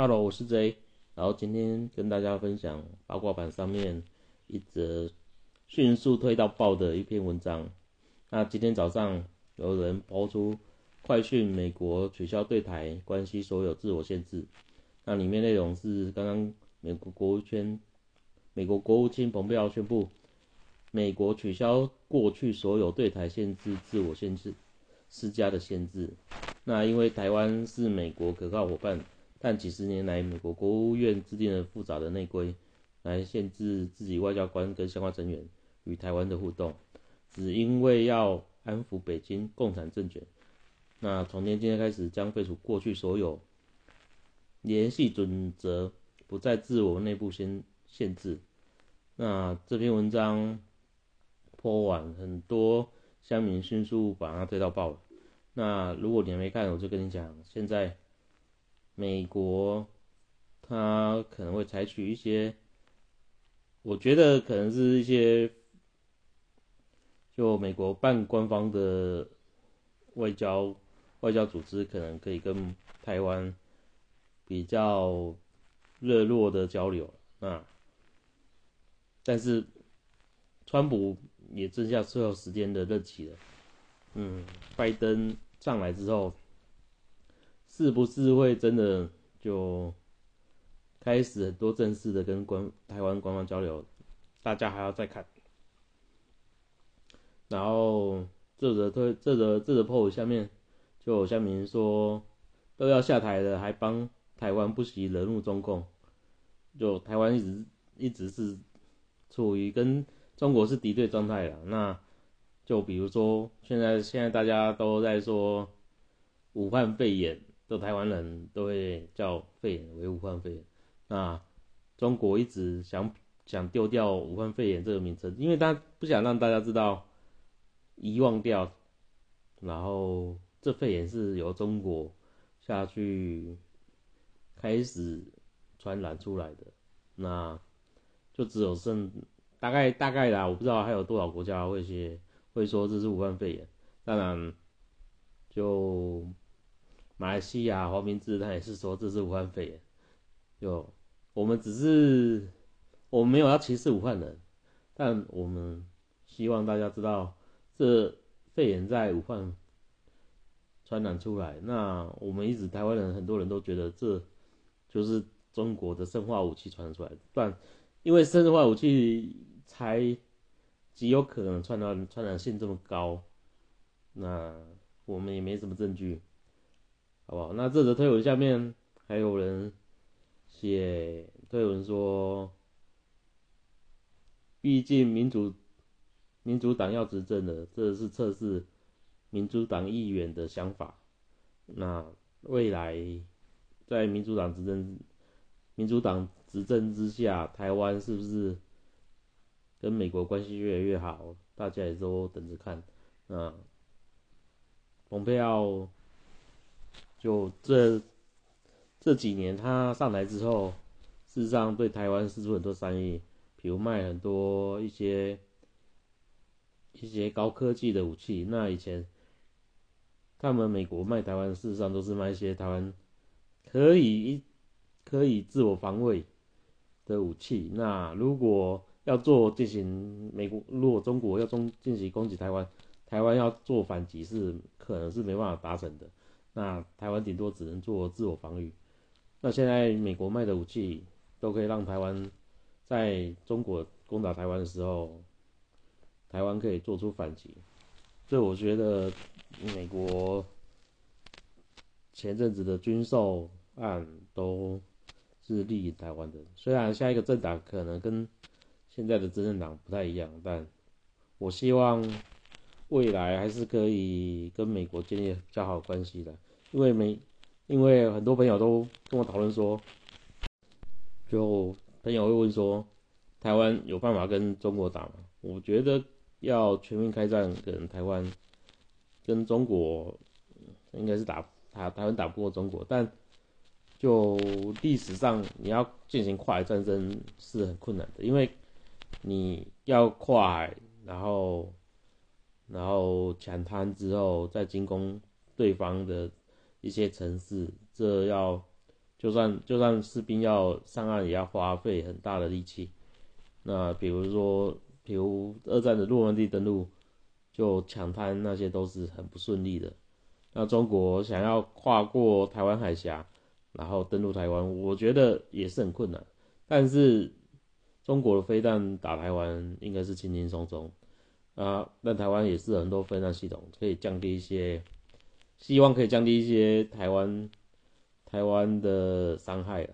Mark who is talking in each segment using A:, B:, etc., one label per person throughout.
A: Hello，我是 J，然后今天跟大家分享八卦版上面一则迅速推到爆的一篇文章。那今天早上有人抛出快讯美国取消对台关系所有自我限制，那里面内容是刚刚美国国务圈美国国务卿蓬佩奥宣布，美国取消过去所有对台限制自我限制施加的限制。那因为台湾是美国可靠伙伴。但几十年来，美国国务院制定了复杂的内规，来限制自己外交官跟相关成员与台湾的互动，只因为要安抚北京共产政权。那从今天开始，将废除过去所有联系准则，不再自我内部先限制。那这篇文章颇晚，很多乡民迅速把它推到爆了。那如果你还没看，我就跟你讲，现在。美国，他可能会采取一些，我觉得可能是一些，就美国半官方的外交外交组织，可能可以跟台湾比较热络的交流。那，但是，川普也剩下最后时间的任期了。嗯，拜登上来之后。是不是会真的就开始很多正式的跟官台湾官方交流？大家还要再看。然后这则推这则这则 post 下面就有下面说都要下台了，还帮台湾不惜惹怒中共。就台湾一直一直是处于跟中国是敌对状态了。那就比如说现在现在大家都在说武汉肺炎。都台湾人都会叫肺炎为武汉肺炎，那中国一直想想丢掉武汉肺炎这个名称，因为他不想让大家知道遗忘掉，然后这肺炎是由中国下去开始传染出来的，那就只有剩大概大概啦，我不知道还有多少国家会些会说这是武汉肺炎，当然就。马来西亚黄明志他也是说这是武汉肺炎，就我们只是我们没有要歧视武汉人，但我们希望大家知道这肺炎在武汉传染出来，那我们一直台湾人很多人都觉得这就是中国的生化武器传出来的，但因为生化武器才极有可能传染传染性这么高，那我们也没什么证据。好不好？那这则推文下面还有人写推文说，毕竟民主民主党要执政的，这是测试民主党议员的想法。那未来在民主党执政民主党执政之下，台湾是不是跟美国关系越来越好？大家也都等着看。那蓬佩奥。就这这几年，他上台之后，事实上对台湾施出很多善意，比如卖很多一些一些高科技的武器。那以前他们美国卖台湾，事实上都是卖一些台湾可以一可以自我防卫的武器。那如果要做进行美国，如果中国要中进行攻击台湾，台湾要做反击是可能是没办法达成的。那台湾顶多只能做自我防御。那现在美国卖的武器都可以让台湾在中国攻打台湾的时候，台湾可以做出反击。所以我觉得美国前阵子的军售案都是利于台湾的。虽然下一个政党可能跟现在的执政党不太一样，但我希望未来还是可以跟美国建立较好关系的。因为没，因为很多朋友都跟我讨论说，就朋友会问说，台湾有办法跟中国打吗？我觉得要全面开战，可能台湾跟中国应该是打台台湾打不过中国，但就历史上你要进行跨海战争是很困难的，因为你要跨海，然后然后抢滩之后再进攻对方的。一些城市，这要就算就算士兵要上岸，也要花费很大的力气。那比如说，比如二战的诺曼底登陆，就抢滩那些都是很不顺利的。那中国想要跨过台湾海峡，然后登陆台湾，我觉得也是很困难。但是中国的飞弹打台湾应该是轻轻松松啊。那台湾也是很多飞弹系统，可以降低一些，希望可以降低一些台湾台湾的伤害了。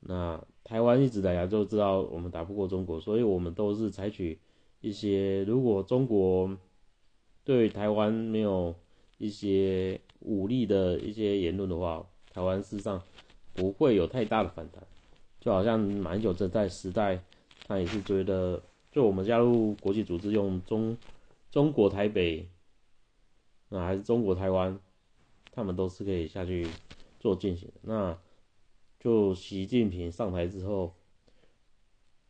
A: 那台湾一直以来就知道我们打不过中国，所以我们都是采取一些，如果中国对台湾没有一些武力的一些言论的话，台湾事实上不会有太大的反弹。就好像马英九这代时代，他也是觉得，就我们加入国际组织用中中国台北，那还是中国台湾，他们都是可以下去做进行的。那就习近平上台之后，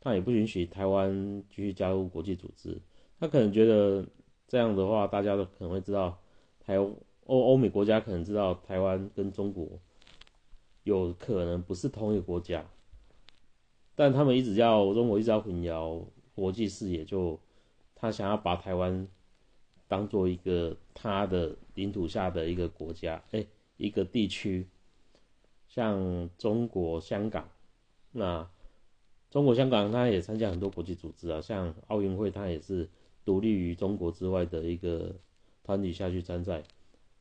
A: 他也不允许台湾继续加入国际组织。他可能觉得这样的话，大家都可能会知道，台欧欧美国家可能知道台湾跟中国有可能不是同一个国家。但他们一直要中国一直要混淆国际视野，就他想要把台湾当做一个他的领土下的一个国家，哎，一个地区。像中国香港，那中国香港，它也参加很多国际组织啊，像奥运会，它也是独立于中国之外的一个团体下去参赛。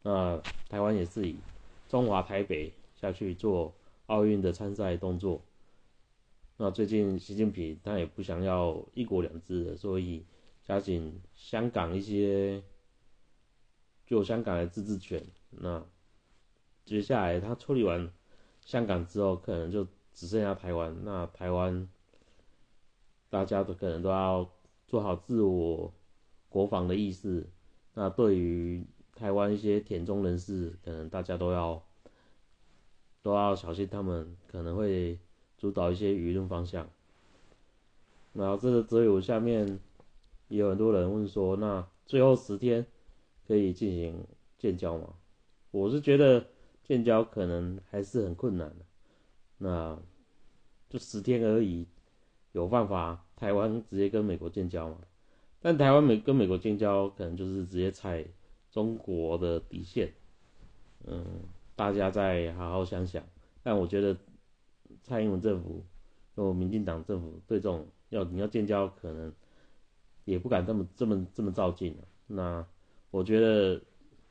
A: 那台湾也是以中华台北下去做奥运的参赛动作。那最近习近平他也不想要一国两制，所以加紧香港一些就香港的自治权。那接下来他处理完。香港之后，可能就只剩下台湾。那台湾，大家都可能都要做好自我国防的意识。那对于台湾一些田中人士，可能大家都要都要小心，他们可能会主导一些舆论方向。然后这个则有下面也有很多人问说，那最后十天可以进行建交吗？我是觉得。建交可能还是很困难的，那就十天而已，有办法台湾直接跟美国建交吗？但台湾美跟美国建交，可能就是直接踩中国的底线。嗯，大家再好好想想。但我觉得蔡英文政府，有民进党政府对这种要你要建交，可能也不敢这么这么这么照进那我觉得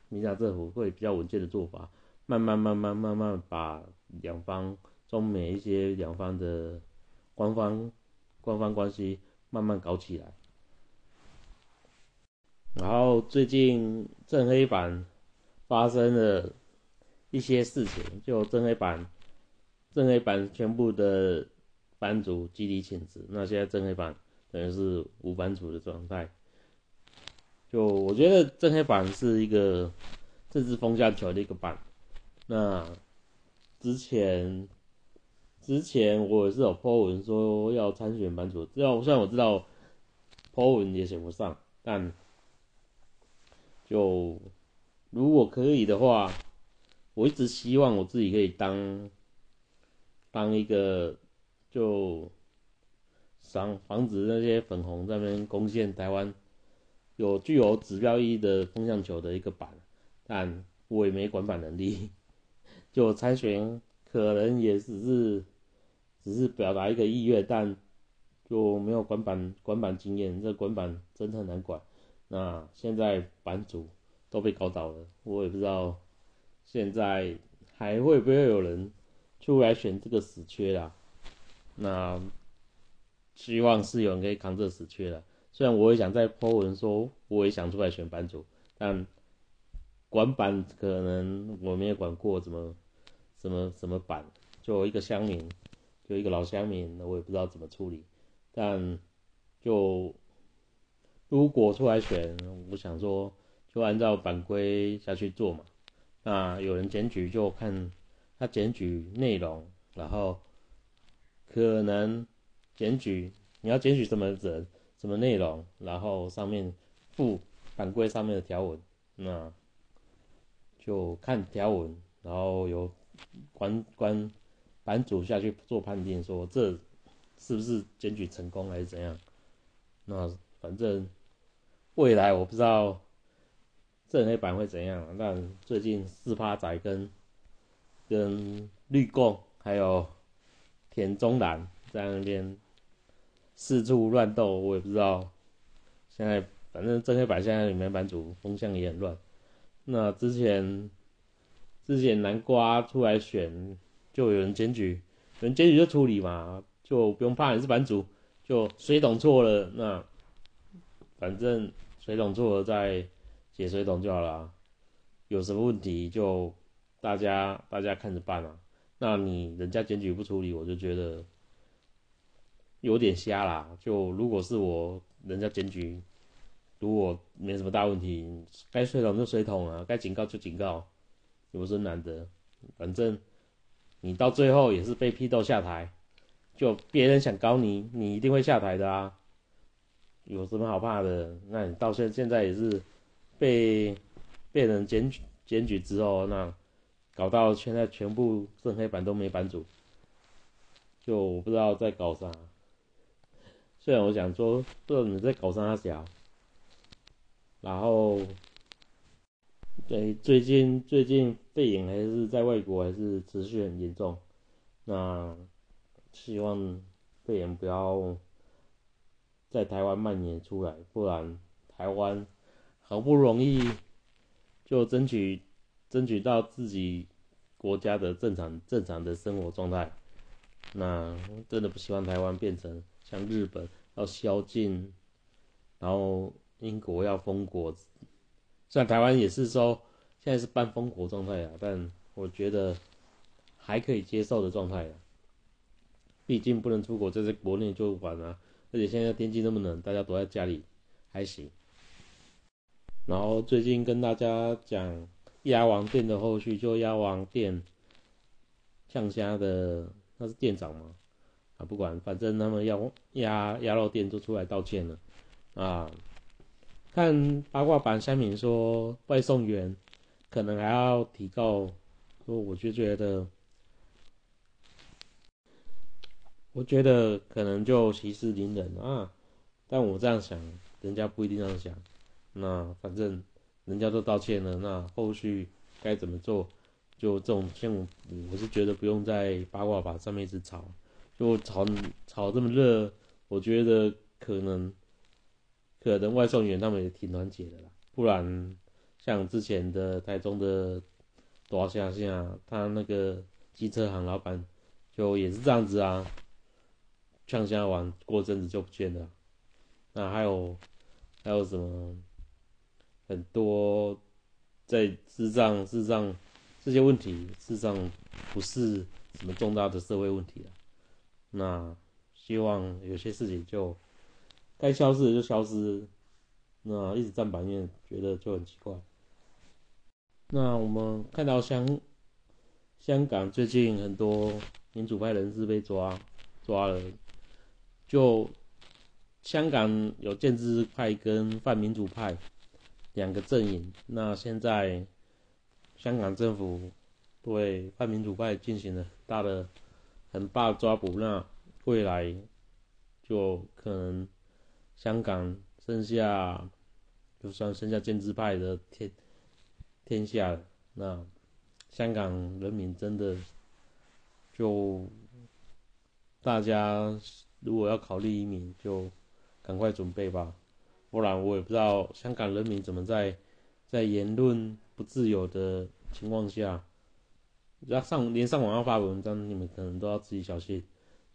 A: 民进党政府会比较稳健的做法。慢慢慢慢慢慢把两方中美一些两方的官方官方关系慢慢搞起来，然后最近正黑板发生了一些事情，就正黑板正黑板全部的班组集体请辞，那现在正黑板等于是无版主的状态。就我觉得正黑板是一个政治风向球的一个板。那之前之前我也是有 po 文说要参选版主，虽然虽然我知道 po 文也选不上，但就如果可以的话，我一直希望我自己可以当当一个就防防止那些粉红在那边攻陷台湾有具有指标意义的风向球的一个板，但我也没管板能力。就参选可能也只是只是表达一个意愿，但就没有管板管板经验，这管板真的很难管。那现在版主都被搞倒了，我也不知道现在还会不会有人出来选这个死缺啦。那希望是有人可以扛着死去了。虽然我也想在 po 文说我也想出来选版主，但管版可能我没有管过，怎么？什么什么版？就一个乡民，就一个老乡民，我也不知道怎么处理。但就如果出来选，我想说就按照版规下去做嘛。那有人检举就看他检举内容，然后可能检举你要检举什么人、什么内容，然后上面附版规上面的条文，那就看条文，然后有。关关版主下去做判定，说这是不是检举成功还是怎样？那反正未来我不知道正黑板会怎样，但最近四趴仔跟跟绿共还有田中兰在那边四处乱斗，我也不知道。现在反正正黑版现在里面版主风向也很乱。那之前之前南瓜出来选，就有人检举，有人检举就处理嘛，就不用怕你是版主，就水桶错了，那反正水桶错了再解水桶就好了。有什么问题就大家大家看着办啊。那你人家检举不处理，我就觉得有点瞎啦。就如果是我。人家检举，如果没什么大问题，该水桶就水桶啊，该警告就警告，有什么难得？反正你到最后也是被批斗下台，就别人想搞你，你一定会下台的啊，有什么好怕的？那你到现现在也是被被人检举检举之后，那搞到现在全部正黑板都没版主，就我不知道在搞啥。虽然我想说，不知道你在搞啥小，然后，对最近最近肺炎还是在外国还是持续很严重，那希望肺炎不要在台湾蔓延出来，不然台湾好不容易就争取争取到自己国家的正常正常的生活状态，那真的不希望台湾变成。像日本要宵禁，然后英国要封国，虽然台湾也是说现在是半封国状态啊，但我觉得还可以接受的状态啊。毕竟不能出国，在这国内就完了，而且现在天气那么冷，大家躲在家里还行。然后最近跟大家讲鸭王店的后续，就鸭王店呛虾的，那是店长吗？不管，反正他们要鸭鸭肉店都出来道歉了啊！看八卦版三明说外送员可能还要提高，说我就觉得，我觉得可能就息事宁人啊。但我这样想，人家不一定这样想。那反正人家都道歉了，那后续该怎么做？就这种像我是觉得不用在八卦版上面一直吵。就炒炒这么热，我觉得可能可能外送员他们也挺团结的啦，不然像之前的台中的多下下，他那个机车行老板就也是这样子啊，呛下完过阵子就不见了。那还有还有什么很多在智障智障这些问题，事实上不是什么重大的社会问题啊。那希望有些事情就该消失的就消失，那一直站板面觉得就很奇怪。那我们看到香香港最近很多民主派人士被抓抓了，就香港有建制派跟泛民主派两个阵营。那现在香港政府对泛民主派进行了大的。很大抓捕，那未来就可能香港剩下就算剩下建制派的天天下，那香港人民真的就大家如果要考虑移民，就赶快准备吧，不然我也不知道香港人民怎么在在言论不自由的情况下。要上连上网要发文章，你们可能都要自己小心。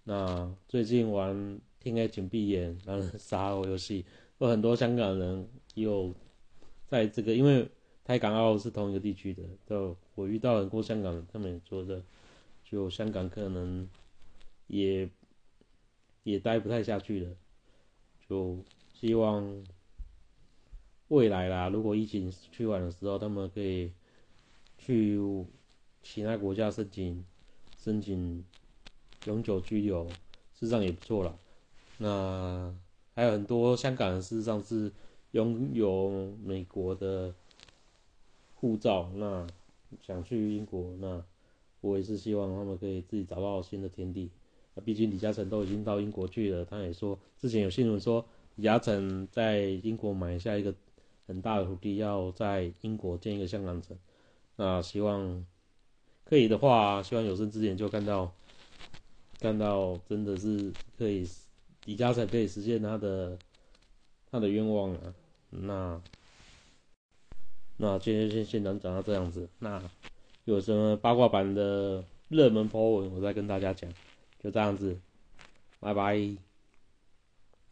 A: 那最近玩《天黑请闭眼》然后杀我游戏，有很多香港人有在这个，因为台港澳是同一个地区的，就我遇到很多香港人，他们也说的，就香港可能也也待不太下去了，就希望未来啦，如果疫情去完的时候，他们可以去。其他国家申请申请永久居留，事实上也不错了。那还有很多香港人事实上是拥有美国的护照，那想去英国，那我也是希望他们可以自己找到新的天地。那毕竟李嘉诚都已经到英国去了，他也说之前有新闻说李嘉诚在英国买下一个很大的土地，要在英国建一个香港城。那希望可以的话，希望有生之年就看到看到真的是可以李嘉诚可以实现他的他的愿望啊。那那今天先先讲讲到这样子。那有什么八卦版的热门 po 文，我再跟大家讲。就这样子，拜拜。